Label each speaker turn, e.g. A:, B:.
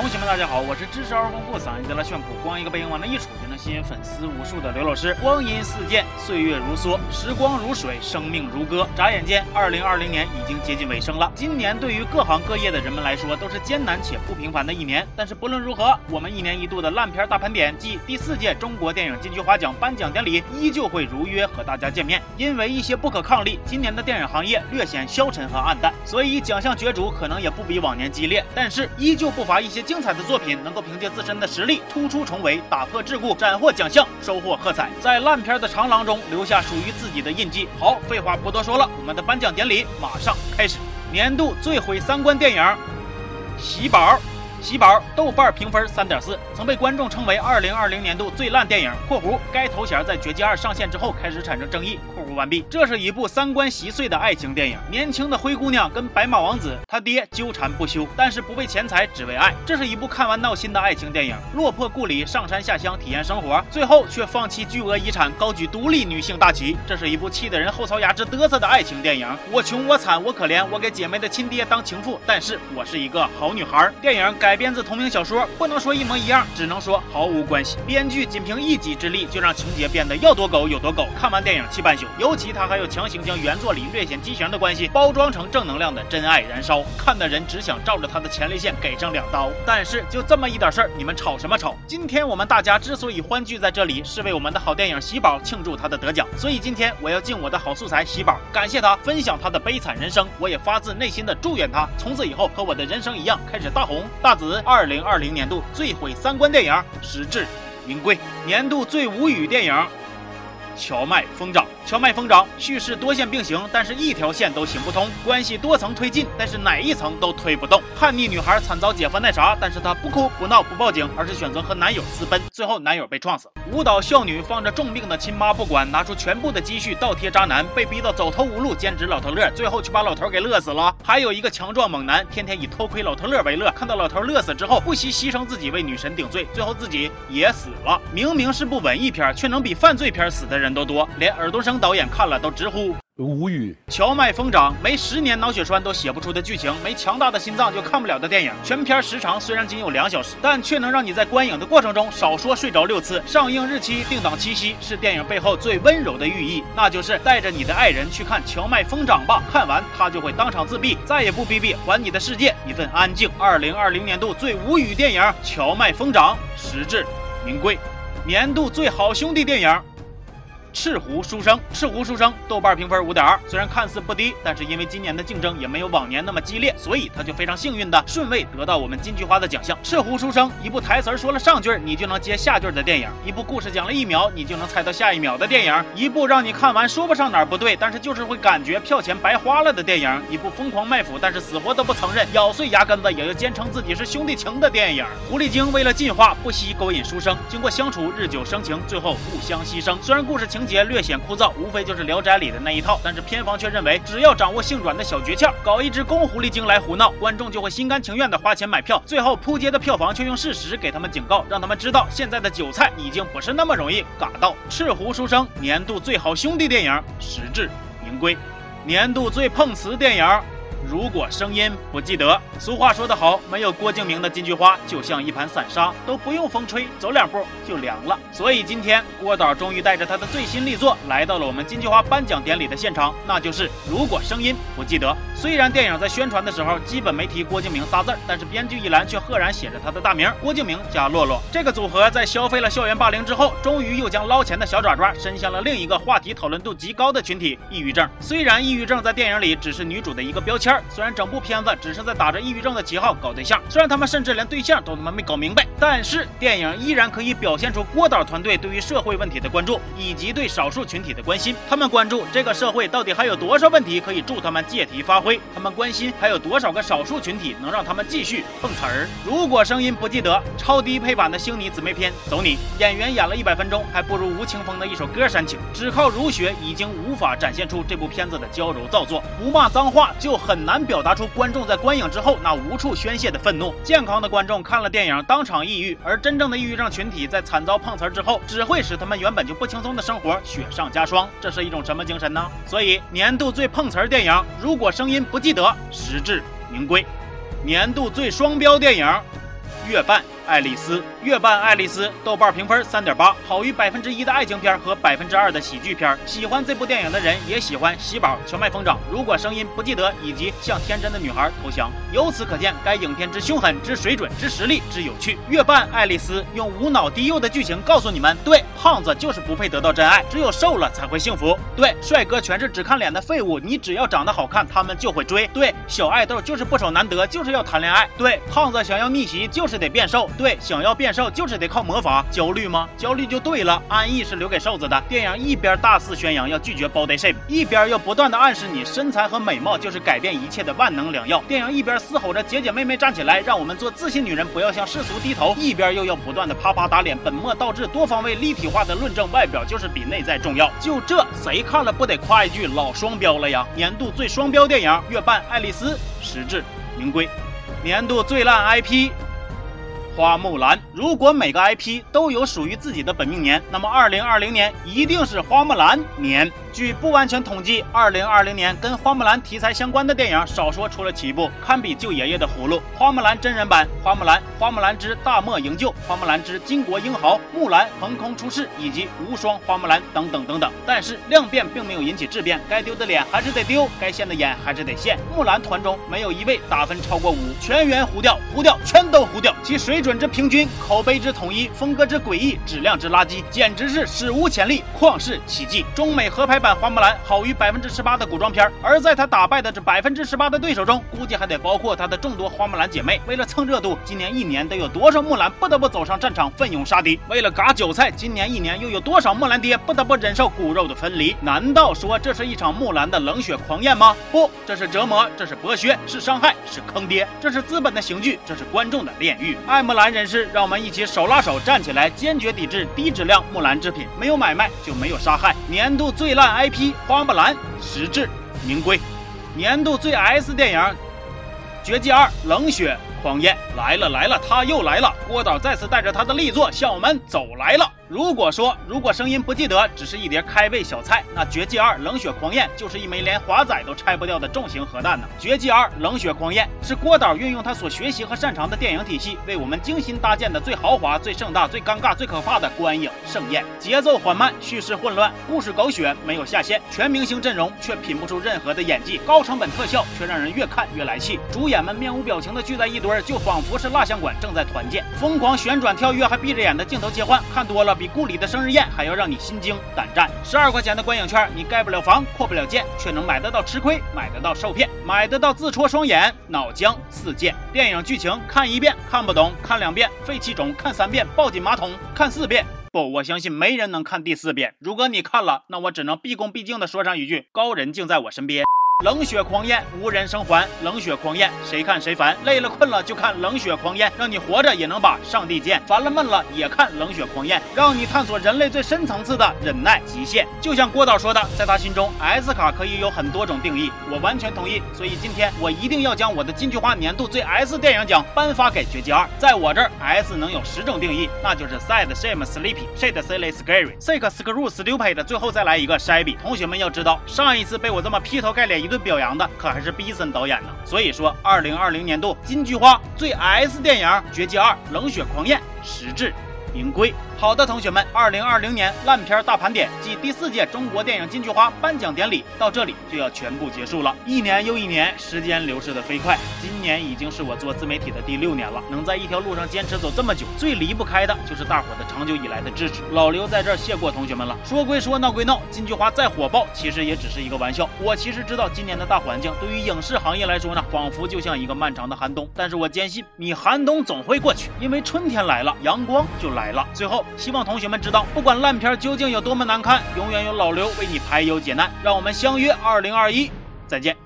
A: 同学们，大家好，我是知识而丰富、嗓音贼拉炫酷、光一个背影往那一杵就能吸引粉丝无数的刘老师。光阴似箭，岁月如梭，时光如水，生命如歌。眨眼间，二零二零年已经接近尾声了。今年对于各行各业的人们来说，都是艰难且不平凡的一年。但是不论如何，我们一年一度的烂片大盘点暨第四届中国电影金菊花奖颁奖典礼依旧会如约和大家见面。因为一些不可抗力，今年的电影行业略显消沉和暗淡，所以奖项角逐可能也不比往年激烈。但是依旧不乏一些。精彩的作品能够凭借自身的实力突出重围，打破桎梏，斩获奖项，收获喝彩，在烂片的长廊中留下属于自己的印记。好，废话不多说了，我们的颁奖典礼马上开始。年度最毁三观电影，《喜宝》。喜宝豆瓣评分三点四，曾被观众称为二零二零年度最烂电影。（括弧该头衔在《绝技二》上线之后开始产生争议。）（括弧完毕）这是一部三观稀碎的爱情电影。年轻的灰姑娘跟白马王子他爹纠缠不休，但是不为钱财，只为爱。这是一部看完闹心的爱情电影。落魄故里，上山下乡体验生活，最后却放弃巨额遗产，高举独立女性大旗。这是一部气得人后槽牙直嘚瑟的爱情电影。我穷，我惨，我可怜，我给姐妹的亲爹当情妇，但是我是一个好女孩。电影改。改编自同名小说，不能说一模一样，只能说毫无关系。编剧仅凭一己之力就让情节变得要多狗有多狗。看完电影气半宿，尤其他还有强行将原作里略显畸形的关系包装成正能量的真爱燃烧，看的人只想照着他的前列腺给上两刀。但是就这么一点事儿，你们吵什么吵？今天我们大家之所以欢聚在这里，是为我们的好电影喜宝庆祝他的得奖。所以今天我要敬我的好素材喜宝，感谢他分享他的悲惨人生。我也发自内心的祝愿他从此以后和我的人生一样，开始大红大。子二零二零年度最毁三观电影，实至名归。年度最无语电影，《荞麦疯长》。荞麦疯长，叙事多线并行，但是一条线都行不通；关系多层推进，但是哪一层都推不动。叛逆女孩惨遭姐夫那啥，但是她不哭不闹不报警，而是选择和男友私奔，最后男友被撞死。舞蹈少女放着重病的亲妈不管，拿出全部的积蓄倒贴渣男，被逼到走投无路，兼职老头乐，最后却把老头给乐死了。还有一个强壮猛男，天天以偷窥老头乐为乐，看到老头乐死之后，不惜牺牲自己为女神顶罪，最后自己也死了。明明是部文艺片，却能比犯罪片死的人都多，连尔冬升。导演看了都直呼。
B: 无语，
A: 荞麦疯长没十年脑血栓都写不出的剧情，没强大的心脏就看不了的电影。全片时长虽然仅有两小时，但却能让你在观影的过程中少说睡着六次。上映日期定档七夕，是电影背后最温柔的寓意，那就是带着你的爱人去看荞麦疯长吧，看完他就会当场自闭，再也不逼逼，还你的世界一份安静。二零二零年度最无语电影《荞麦疯长》，实至名归。年度最好兄弟电影。赤狐书生，赤狐书生豆瓣评分五点二，虽然看似不低，但是因为今年的竞争也没有往年那么激烈，所以他就非常幸运的顺位得到我们金菊花的奖项。赤狐书生，一部台词说了上句你就能接下句的电影，一部故事讲了一秒你就能猜到下一秒的电影，一部让你看完说不上哪儿不对，但是就是会感觉票钱白花了的电影，一部疯狂卖腐但是死活都不承认，咬碎牙根子也要坚称自己是兄弟情的电影。狐狸精为了进化不惜勾引书生，经过相处日久生情，最后互相牺牲。虽然故事情。节略显枯燥，无非就是《聊斋》里的那一套，但是片方却认为，只要掌握性转的小诀窍，搞一只公狐狸精来胡闹，观众就会心甘情愿的花钱买票。最后扑街的票房却用事实给他们警告，让他们知道现在的韭菜已经不是那么容易嘎到。赤狐书生年度最好兄弟电影，实至名归。年度最碰瓷电影。如果声音不记得，俗话说得好，没有郭敬明的金菊花就像一盘散沙，都不用风吹，走两步就凉了。所以今天郭导终于带着他的最新力作来到了我们金菊花颁奖典礼的现场，那就是如果声音不记得。虽然电影在宣传的时候基本没提郭敬明仨字，但是编剧一栏却赫然写着他的大名郭敬明加洛洛。这个组合在消费了校园霸凌之后，终于又将捞钱的小爪爪伸向了另一个话题讨论度极高的群体——抑郁症。虽然抑郁症在电影里只是女主的一个标签。虽然整部片子只是在打着抑郁症的旗号搞对象，虽然他们甚至连对象都他妈没搞明白，但是电影依然可以表现出郭导团队对于社会问题的关注，以及对少数群体的关心。他们关注这个社会到底还有多少问题可以助他们借题发挥，他们关心还有多少个少数群体能让他们继续碰瓷儿。如果声音不记得，超低配版的星你姊妹篇，走你！演员演了一百分钟，还不如吴青峰的一首歌煽情。只靠儒学已经无法展现出这部片子的娇柔造作，不骂脏话就很。很难表达出观众在观影之后那无处宣泄的愤怒。健康的观众看了电影当场抑郁，而真正的抑郁症群体在惨遭碰瓷儿之后，只会使他们原本就不轻松的生活雪上加霜。这是一种什么精神呢？所以年度最碰瓷儿电影，如果声音不记得，实至名归。年度最双标电影。月半爱丽丝，月半爱丽丝，豆瓣评分三点八，好于百分之一的爱情片和百分之二的喜剧片。喜欢这部电影的人也喜欢喜宝、荞麦疯长。如果声音不记得，以及向天真的女孩投降。由此可见，该影片之凶狠、之水准、之实力、之有趣。月半爱丽丝用无脑低幼的剧情告诉你们：对，胖子就是不配得到真爱，只有瘦了才会幸福。对，帅哥全是只看脸的废物，你只要长得好看，他们就会追。对，小爱豆就是不守难得，就是要谈恋爱。对，胖子想要逆袭，就是得变瘦。对，想要变瘦就是得靠魔法，焦虑吗？焦虑就对了，安逸是留给瘦子的。电影一边大肆宣扬要拒绝 body shape，一边又不断的暗示你身材和美貌就是改变一切的万能良药。电影一边嘶吼着姐姐妹妹站起来，让我们做自信女人，不要向世俗低头，一边又要不断的啪啪打脸，本末倒置，多方位立体化的论证外表就是比内在重要。就这，谁看了不得夸一句老双标了呀？年度最双标电影《月半爱丽丝》，实至名归。年度最烂 IP。花木兰，如果每个 IP 都有属于自己的本命年，那么二零二零年一定是花木兰年。据不完全统计，二零二零年跟花木兰题材相关的电影少说出了七部，堪比救爷爷的葫芦。花木兰真人版、花木兰、花木兰之大漠营救、花木兰之巾帼英豪、木兰横空出世以及无双花木兰等等等等。但是量变并没有引起质变，该丢的脸还是得丢，该现的眼还是得现。木兰团中没有一位打分超过五，全员糊掉，糊掉，全都糊掉。其水准之平均，口碑之统一，风格之诡异，质量之垃圾，简直是史无前例，旷世奇迹。中美合拍版。花木兰好于百分之十八的古装片，而在他打败的这百分之十八的对手中，估计还得包括他的众多花木兰姐妹。为了蹭热度，今年一年得有多少木兰不得不走上战场奋勇杀敌？为了割韭菜，今年一年又有多少木兰爹不得不忍受骨肉的分离？难道说这是一场木兰的冷血狂宴吗？不，这是折磨，这是剥削，是伤害，是坑爹，这是资本的刑具，这是观众的炼狱。爱木兰人士，让我们一起手拉手站起来，坚决抵制低质量木兰制品。没有买卖就没有杀害。年度最烂。IP 花木兰实至名归，年度最 S 电影《绝技二冷血狂焰》来了来了，他又来了，郭导再次带着他的力作向我们走来了。如果说，如果声音不记得只是一碟开胃小菜，那《绝技二冷血狂焰》就是一枚连华仔都拆不掉的重型核弹呢。《绝技二冷血狂焰》是郭导运用他所学习和擅长的电影体系，为我们精心搭建的最豪华、最盛大、最尴尬、最可怕的观影盛宴。节奏缓慢，叙事混乱，故事狗血，没有下限，全明星阵容却品不出任何的演技，高成本特效却让人越看越来气。主演们面无表情的聚在一堆儿，就仿佛是蜡像馆正在团建。疯狂旋转跳跃还闭着眼的镜头切换，看多了。比顾里的生日宴还要让你心惊胆战。十二块钱的观影券，你盖不了房，扩不了建，却能买得到吃亏，买得到受骗，买得到自戳双眼，脑浆四溅。电影剧情看一遍看不懂，看两遍肺气肿，看三遍抱紧马桶，看四遍不，我相信没人能看第四遍。如果你看了，那我只能毕恭毕敬地说上一句：高人竟在我身边。冷血狂焰，无人生还。冷血狂焰，谁看谁烦。累了困了就看冷血狂焰，让你活着也能把上帝见。烦了闷了也看冷血狂焰，让你探索人类最深层次的忍耐极限。就像郭导说的，在他心中，S 卡可以有很多种定义，我完全同意。所以今天我一定要将我的金菊花年度最 S 电影奖颁发给《绝技二》。在我这儿，S 能有十种定义，那就是 sad、shame、sleepy、shit、silly、scary、sick、screw、stupid。最后再来一个 shabby。同学们要知道，上一次被我这么劈头盖脸一。顿表扬的可还是毕森导演呢，所以说，二零二零年度金菊花最 S 电影《绝技二冷血狂焰》实至名归。好的，同学们，二零二零年烂片大盘点暨第四届中国电影金菊花颁奖典礼到这里就要全部结束了。一年又一年，时间流逝的飞快，今年已经是我做自媒体的第六年了。能在一条路上坚持走这么久，最离不开的就是大伙的长久以来的支持。老刘在这儿谢过同学们了。说归说，闹归闹，金菊花再火爆，其实也只是一个玩笑。我其实知道今年的大环境对于影视行业来说呢，仿佛就像一个漫长的寒冬。但是我坚信，你寒冬总会过去，因为春天来了，阳光就来了。最后。希望同学们知道，不管烂片究竟有多么难看，永远有老刘为你排忧解难。让我们相约二零二一，再见。